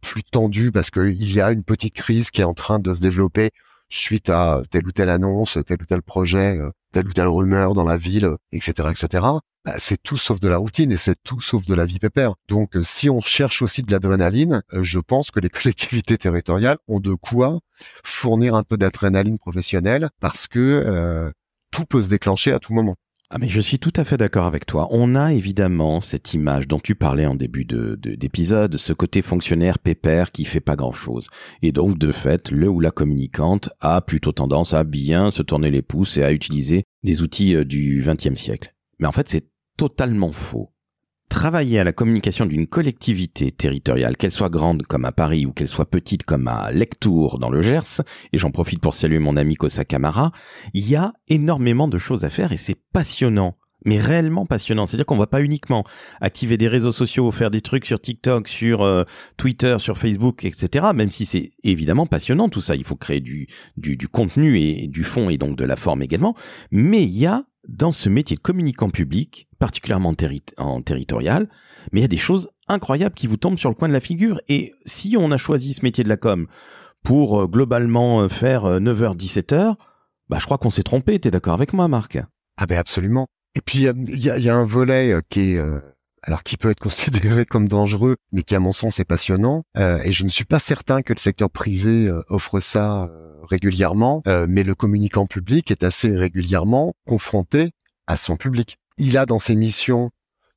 plus tendus parce qu'il y a une petite crise qui est en train de se développer suite à telle ou telle annonce, tel ou tel projet, euh, telle ou telle rumeur dans la ville, etc., etc. Bah, c'est tout sauf de la routine et c'est tout sauf de la vie pépère. Donc, euh, si on cherche aussi de l'adrénaline, euh, je pense que les collectivités territoriales ont de quoi fournir un peu d'adrénaline professionnelle parce que tout peut se déclencher à tout moment. Ah mais je suis tout à fait d'accord avec toi. On a évidemment cette image dont tu parlais en début de d'épisode, ce côté fonctionnaire pépère qui fait pas grand chose. Et donc de fait, le ou la communicante a plutôt tendance à bien se tourner les pouces et à utiliser des outils euh, du XXe siècle. Mais en fait, c'est totalement faux travailler à la communication d'une collectivité territoriale, qu'elle soit grande comme à Paris ou qu'elle soit petite comme à Lectour dans le Gers, et j'en profite pour saluer mon ami Kosa Kamara, il y a énormément de choses à faire et c'est passionnant mais réellement passionnant. C'est-à-dire qu'on va pas uniquement activer des réseaux sociaux, faire des trucs sur TikTok, sur euh, Twitter, sur Facebook, etc. Même si c'est évidemment passionnant tout ça, il faut créer du, du, du contenu et du fond et donc de la forme également. Mais il y a dans ce métier de communicant public, particulièrement en territorial, mais il y a des choses incroyables qui vous tombent sur le coin de la figure. Et si on a choisi ce métier de la com pour euh, globalement euh, faire 9h-17h, euh, bah, je crois qu'on s'est trompé. T'es d'accord avec moi, Marc? Ah ben absolument. Et puis il y a, un volet qui est alors qui peut être considéré comme dangereux, mais qui à mon sens est passionnant. et je ne suis pas certain que le secteur privé offre ça régulièrement, euh, mais le communicant public est assez régulièrement confronté à son public. Il a dans ses missions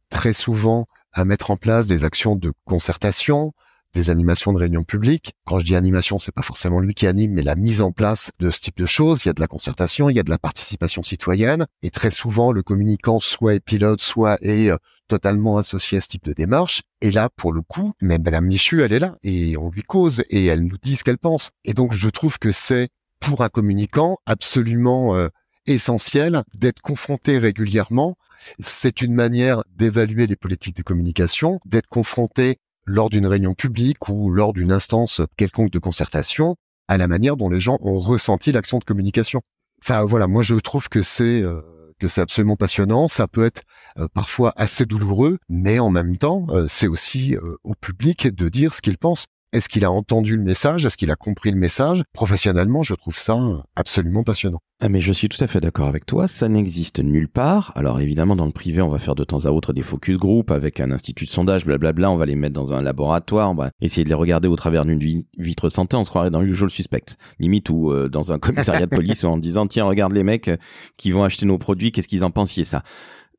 très souvent à mettre en place des actions de concertation, des animations de réunions publiques. Quand je dis animation, c'est pas forcément lui qui anime, mais la mise en place de ce type de choses. Il y a de la concertation, il y a de la participation citoyenne, et très souvent le communicant soit est pilote, soit est euh, totalement associé à ce type de démarche. Et là, pour le coup, même Madame Michu, elle est là et on lui cause et elle nous dit ce qu'elle pense. Et donc, je trouve que c'est pour un communicant absolument euh, essentiel d'être confronté régulièrement. C'est une manière d'évaluer les politiques de communication, d'être confronté lors d'une réunion publique ou lors d'une instance quelconque de concertation à la manière dont les gens ont ressenti l'action de communication. Enfin voilà, moi je trouve que c'est euh, que c'est absolument passionnant. Ça peut être euh, parfois assez douloureux, mais en même temps, euh, c'est aussi au public de dire ce qu'il pense. Est-ce qu'il a entendu le message? Est-ce qu'il a compris le message? Professionnellement, je trouve ça absolument passionnant. Ah mais je suis tout à fait d'accord avec toi, ça n'existe nulle part. Alors évidemment dans le privé on va faire de temps à autre des focus group avec un institut de sondage, blablabla, on va les mettre dans un laboratoire, on va essayer de les regarder au travers d'une vitre santé, on se croirait dans le suspect, limite ou euh, dans un commissariat de police en disant tiens regarde les mecs qui vont acheter nos produits, qu'est-ce qu'ils en pensent ça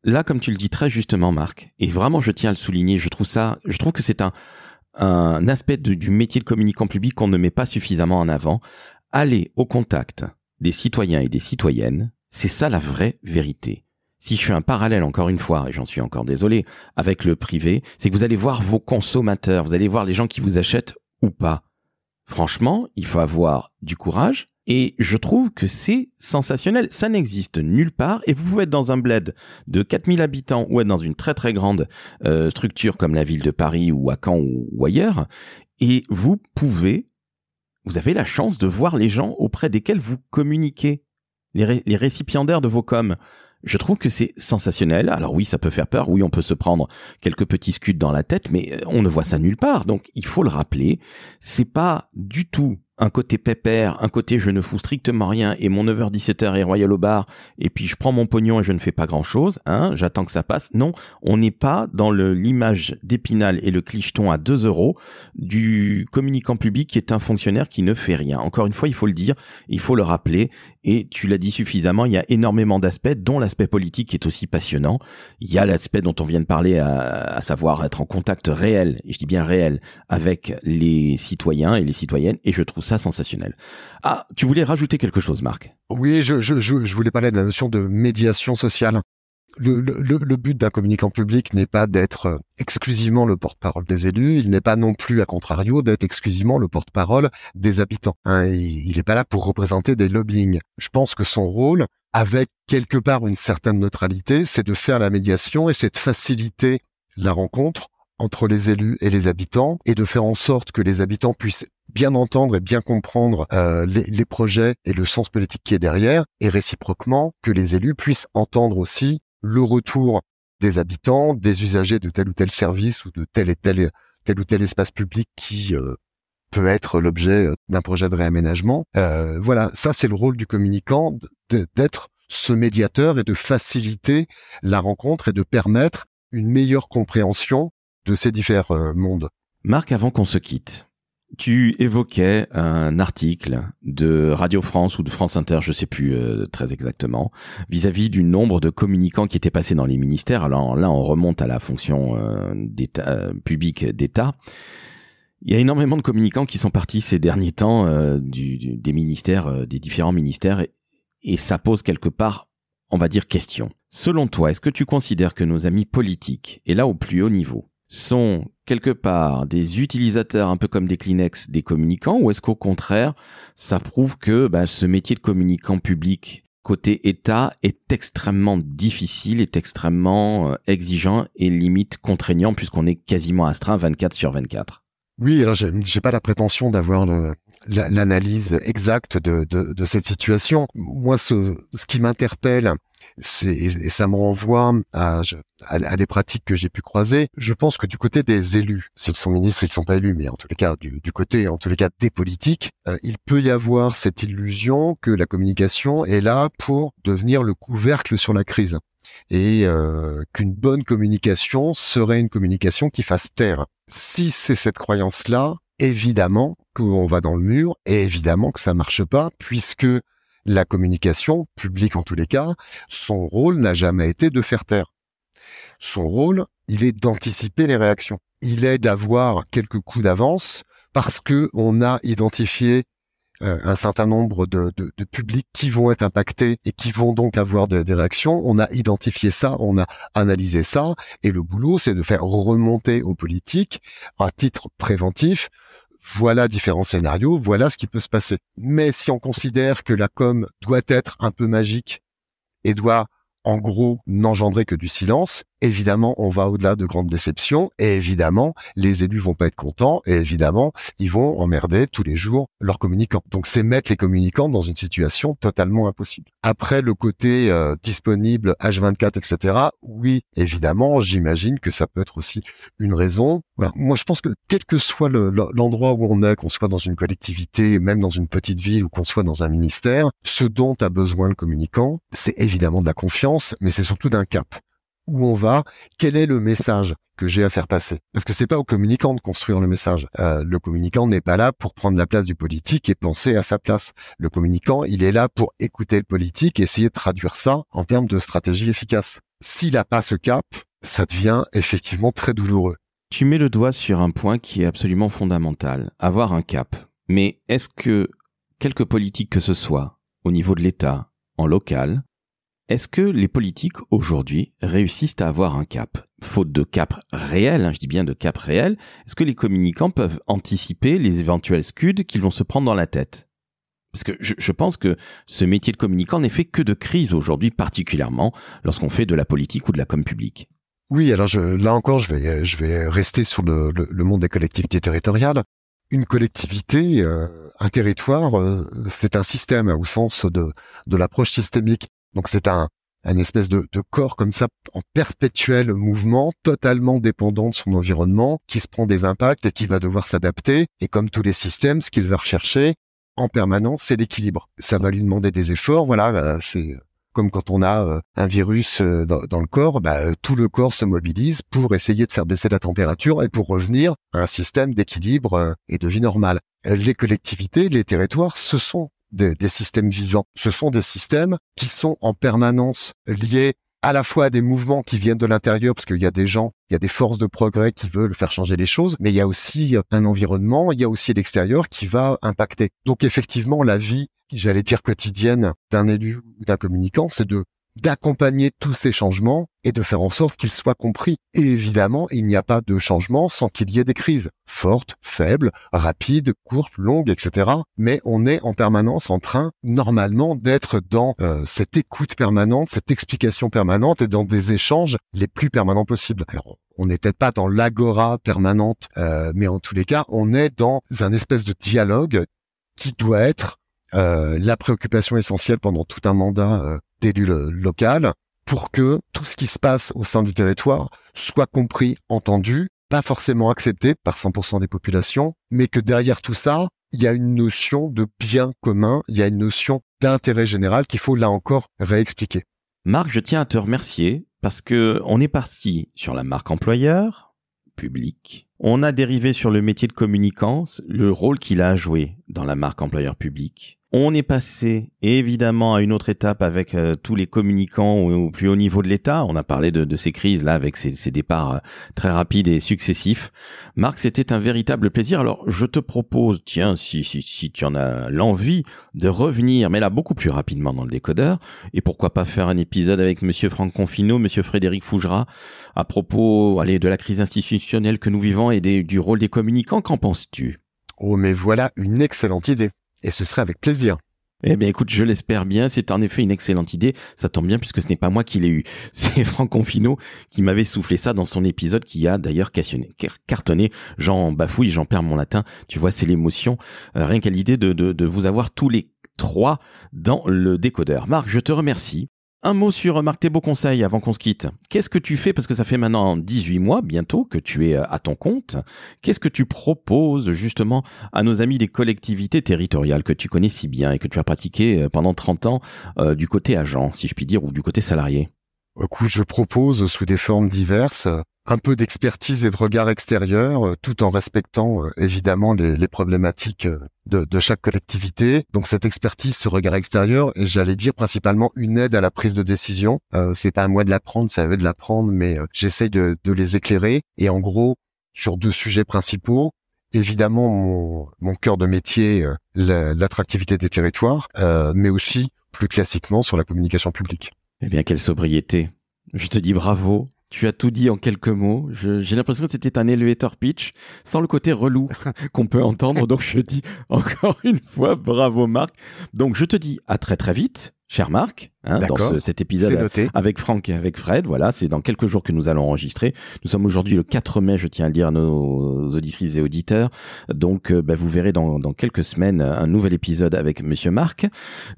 Là comme tu le dis très justement Marc, et vraiment je tiens à le souligner, je trouve ça, je trouve que c'est un un aspect du métier de communicant public qu'on ne met pas suffisamment en avant. Aller au contact des citoyens et des citoyennes, c'est ça la vraie vérité. Si je fais un parallèle encore une fois, et j'en suis encore désolé, avec le privé, c'est que vous allez voir vos consommateurs, vous allez voir les gens qui vous achètent ou pas. Franchement, il faut avoir du courage, et je trouve que c'est sensationnel. Ça n'existe nulle part. Et vous pouvez être dans un bled de 4000 habitants ou être dans une très très grande euh, structure comme la ville de Paris ou à Caen ou, ailleurs. Et vous pouvez, vous avez la chance de voir les gens auprès desquels vous communiquez, les, récipiendaires de vos coms. Je trouve que c'est sensationnel. Alors oui, ça peut faire peur. Oui, on peut se prendre quelques petits scuds dans la tête, mais on ne voit ça nulle part. Donc, il faut le rappeler. C'est pas du tout un côté pépère, un côté je ne fous strictement rien et mon 9h-17h est royal au bar et puis je prends mon pognon et je ne fais pas grand chose, hein, j'attends que ça passe. Non, on n'est pas dans l'image d'Épinal et le clicheton à 2 euros du communicant public qui est un fonctionnaire qui ne fait rien. Encore une fois, il faut le dire, il faut le rappeler et tu l'as dit suffisamment, il y a énormément d'aspects dont l'aspect politique est aussi passionnant. Il y a l'aspect dont on vient de parler à, à savoir être en contact réel, et je dis bien réel, avec les citoyens et les citoyennes et je trouve ça sensationnel. Ah, tu voulais rajouter quelque chose, Marc? Oui, je, je, je, voulais parler de la notion de médiation sociale. Le, le, le but d'un communicant public n'est pas d'être exclusivement le porte-parole des élus, il n'est pas non plus, à contrario, d'être exclusivement le porte-parole des habitants. Hein, il n'est pas là pour représenter des lobbying. Je pense que son rôle, avec quelque part une certaine neutralité, c'est de faire la médiation et c'est de faciliter la rencontre entre les élus et les habitants et de faire en sorte que les habitants puissent bien entendre et bien comprendre euh, les, projets et le sens politique qui est derrière, et réciproquement que les élus puissent entendre aussi le retour des habitants, des usagers de tel ou tel service ou de tel et tel tel ou tel espace public qui euh, peut être l'objet euh, d'un projet de réaménagement. voilà, ça c'est le rôle du communicant d'être ce médiateur et de faciliter la rencontre et de permettre une meilleure compréhension de ces différents mondes. Marc, avant qu'on se quitte, tu évoquais un article de Radio France ou de France Inter, je sais plus euh, très exactement, vis-à-vis du nombre de communicants qui étaient passés dans les ministères. Alors là, on remonte à la fonction euh, euh, publique d'État. Il y a énormément de communicants qui sont partis ces derniers temps des ministères, des différents ministères, et ça pose quelque part, on va dire, question. Selon toi, est-ce que tu considères que nos amis politiques, et là au plus haut niveau, sont quelque part des utilisateurs un peu comme des Kleenex des communicants ou est-ce qu'au contraire ça prouve que bah, ce métier de communicant public côté État est extrêmement difficile, est extrêmement euh, exigeant et limite contraignant puisqu'on est quasiment astreint 24 sur 24 Oui, alors j'ai pas la prétention d'avoir l'analyse exacte de, cette situation. Moi, ce qui m'interpelle, et ça me renvoie à, des pratiques que j'ai pu croiser. Je pense que du côté des élus, s'ils sont ministres, ils sont pas élus, mais en tous les cas, du, du côté, en tous les cas, des politiques, euh, il peut y avoir cette illusion que la communication est là pour devenir le couvercle sur la crise et euh, qu'une bonne communication serait une communication qui fasse taire. Si c'est cette croyance-là, évidemment qu'on va dans le mur et évidemment que ça marche pas puisque la communication, publique en tous les cas, son rôle n'a jamais été de faire taire. Son rôle, il est d'anticiper les réactions. Il est d'avoir quelques coups d'avance parce que on a identifié euh, un certain nombre de, publics qui vont être impactés et qui vont donc avoir des, réactions. On a identifié ça, on a analysé ça, et le boulot, c'est de faire remonter aux politiques, à titre préventif, voilà différents scénarios, voilà ce qui peut se passer. Mais si on considère que la com doit être un peu magique et doit en gros n'engendrer que du silence, évidemment, on va au-delà de grandes déceptions et évidemment, les élus vont pas être contents et évidemment, ils vont emmerder tous les jours leurs communicants. Donc, c'est mettre les communicants dans une situation totalement impossible. Après, le côté euh, disponible H24, etc. Oui, évidemment, j'imagine que ça peut être aussi une raison. Moi, je pense que quel que soit l'endroit où on est, qu'on soit dans une collectivité, même dans une petite ville ou qu'on soit dans un ministère, ce dont a besoin le communicant, c'est évidemment de la confiance, mais c'est surtout d'un cap où on va, quel est le message que j'ai à faire passer. Parce que c'est pas au communicant de construire le message. Euh, le communicant n'est pas là pour prendre la place du politique et penser à sa place. Le communicant, il est là pour écouter le politique et essayer de traduire ça en termes de stratégie efficace. S'il n'a pas ce cap, ça devient effectivement très douloureux. Tu mets le doigt sur un point qui est absolument fondamental, avoir un cap. Mais est-ce que quelque politique que ce soit, au niveau de l'État, en local, est-ce que les politiques aujourd'hui réussissent à avoir un cap? Faute de cap réel, hein, je dis bien de cap réel, est-ce que les communicants peuvent anticiper les éventuels scuds qu'ils vont se prendre dans la tête? Parce que je, pense que ce métier de communicant n'est fait que de crise aujourd'hui, particulièrement lorsqu'on fait de la politique ou de la com publique. Oui, alors là encore, je vais, rester sur le, monde des collectivités territoriales. Une collectivité, euh, un territoire, euh, c'est un système au sens de l'approche systémique. Donc c'est un, un espèce de, corps comme ça en perpétuel mouvement, totalement dépendant de son environnement, qui se prend des impacts et qui va devoir s'adapter. Et comme tous les systèmes, ce qu'il va rechercher en permanence, c'est l'équilibre. Ça va lui demander des efforts. Voilà, euh, c'est comme quand on a euh, un virus euh, dans, le corps, bah, tout le corps se mobilise pour essayer de faire baisser la température et pour revenir à un système d'équilibre et de vie normale. Les collectivités, les territoires, ce sont des, systèmes vivants. Ce sont des systèmes qui sont en permanence liés à la fois à des mouvements qui viennent de l'intérieur, parce qu'il y a des gens, il y a des forces de progrès qui veulent faire changer les choses, mais il y a aussi un environnement, il y a aussi l'extérieur qui va impacter. Donc effectivement, la vie, j'allais dire quotidienne d'un élu ou d'un communicant, c'est de d'accompagner tous ces changements et de faire en sorte qu'ils soient compris. Et évidemment, il n'y a pas de changement sans qu'il y ait des crises fortes, faibles, rapides, courtes, longues, etc. Mais on est en permanence en train, normalement, d'être dans euh, cette écoute permanente, cette explication permanente et dans des échanges les plus permanents possibles. Alors, on n'est peut-être pas dans l'agora permanente, euh, mais en tous les cas, on est dans un espèce de dialogue qui doit être euh, la préoccupation essentielle pendant tout un mandat d'élu local pour que tout ce qui se passe au sein du territoire soit compris, entendu, pas forcément accepté par 100% des populations, mais que derrière tout ça, il y a une notion de bien commun, il y a une notion d'intérêt général qu'il faut là encore réexpliquer. Marc, je tiens à te remercier parce que on est parti sur la marque employeur, public. On a dérivé sur le métier de communicant, le rôle qu'il a à jouer dans la marque employeur public. On est passé évidemment à une autre étape avec euh, tous les communicants au, plus haut niveau de l'État. On a parlé de, ces crises là avec ces, départs euh, très rapides et successifs. Marc, c'était un véritable plaisir. Alors je te propose, tiens, si, si, si tu en as l'envie, de revenir, mais là beaucoup plus rapidement dans le décodeur. Et pourquoi pas faire un épisode avec Monsieur Franck Confino, Monsieur Frédéric Fougera, à propos allez, de la crise institutionnelle que nous vivons et du rôle des communicants. Qu'en penses-tu? Oh mais voilà une excellente idée et ce serait avec plaisir. Eh bien, écoute, je l'espère bien. C'est en effet une excellente idée. Ça tombe bien puisque ce n'est pas moi qui l'ai eu. C'est Franck Confino qui m'avait soufflé ça dans son épisode qui a d'ailleurs cartonné. J'en bafouille, j'en perds mon latin. Tu vois, c'est l'émotion. Euh, rien qu'à l'idée de, de, de vous avoir tous les trois dans le décodeur. Marc, je te remercie. Un mot sur Marc tes beaux conseils avant qu'on se quitte. Qu'est-ce que tu fais parce que ça fait maintenant 18 mois bientôt que tu es euh, à ton compte. Qu'est-ce que tu proposes justement à nos amis des collectivités territoriales que tu connais si bien et que tu as pratiqué euh, pendant 30 ans euh, du côté agent, si je puis dire, ou du côté salarié? Écoute, je propose sous des formes diverses un peu d'expertise et de regard extérieur, euh, tout en respectant euh, évidemment les, problématiques euh, de, chaque collectivité. Donc cette expertise, ce regard extérieur, j'allais dire principalement une aide à la prise de décision. c'est pas à moi de l'apprendre, c'est à de l'apprendre, mais j'essaye de, les éclairer. Et en gros, sur deux sujets principaux, évidemment mon, mon cœur de métier, l'attractivité des territoires, mais aussi plus classiquement sur la communication publique. Eh bien, quelle sobriété. Je te dis bravo. Tu as tout dit en quelques mots. J'ai l'impression que c'était un elevator pitch sans le côté relou qu'on peut entendre. Donc je dis encore une fois bravo Marc. Donc je te dis à très très vite. cher Marc, hein, dans ce- cet épisode avec Franck et avec Fred. Voilà, c'est dans quelques jours que nous allons enregistrer. Nous sommes aujourd'hui le 4 mai, je tiens à le dire à nos auditrices et auditeurs. Donc, euh, bah, vous verrez dans, dans quelques semaines un nouvel épisode avec Monsieur Marc.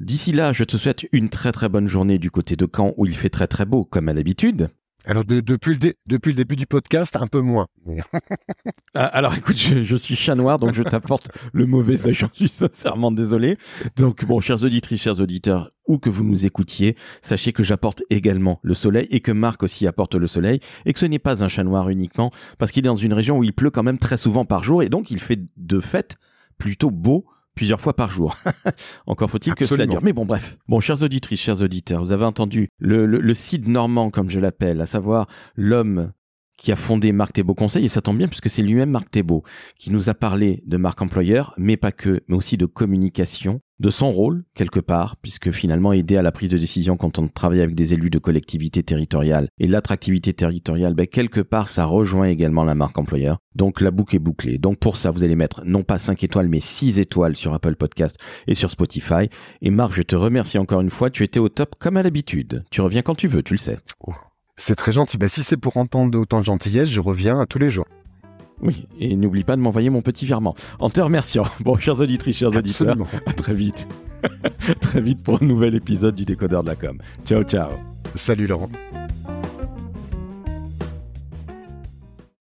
D'ici là, je te souhaite une très très bonne journée du côté de Caen où il fait très très beau, comme à l'habitude. Alors de- depuis, le dé- depuis le début du podcast, un peu moins. Ah, Alors écoute, je, je suis chat noir, donc je t'apporte le mauvais œil, j'en suis sincèrement désolé. Donc bon, chers auditrices, chers auditeurs, où que vous nous écoutiez, sachez que j'apporte également le soleil et que Marc aussi apporte le soleil et que ce n'est pas un chat noir uniquement parce qu'il est dans une région où il pleut quand même très souvent par jour et donc il fait de fait plutôt beau plusieurs fois par jour. Encore faut-il que cela dure. Mais bon, bref. Bon, chers auditrices, chers auditeurs, vous avez entendu le, le, le Cid normand, comme je l'appelle, à savoir l'homme qui a fondé Marc Thébault Conseil, et ça tombe bien puisque c'est lui-même Marc Thébault qui nous a parlé de marque employeur, mais pas que, mais aussi de communication, de son rôle quelque part, puisque finalement aider à la prise de décision quand on travaille avec des élus de collectivités territoriales et l'attractivité territoriale, ben quelque part ça rejoint également la marque employeur. Donc la boucle est bouclée. Donc pour ça, vous allez mettre non pas 5 étoiles, mais 6 étoiles sur Apple Podcast et sur Spotify. Et Marc, je te remercie encore une fois, tu étais au top comme à l'habitude. Tu reviens quand tu veux, tu le sais. C'est très gentil. Bah, si c'est pour entendre autant de gentillesse, je reviens tous les jours. Oui, et n'oublie pas de m'envoyer mon petit virement. En te remerciant. Bon, chers auditrices, chers auditeurs, Absolument. à très vite. très vite pour un nouvel épisode du Décodeur de la Com. Ciao, ciao. Salut Laurent.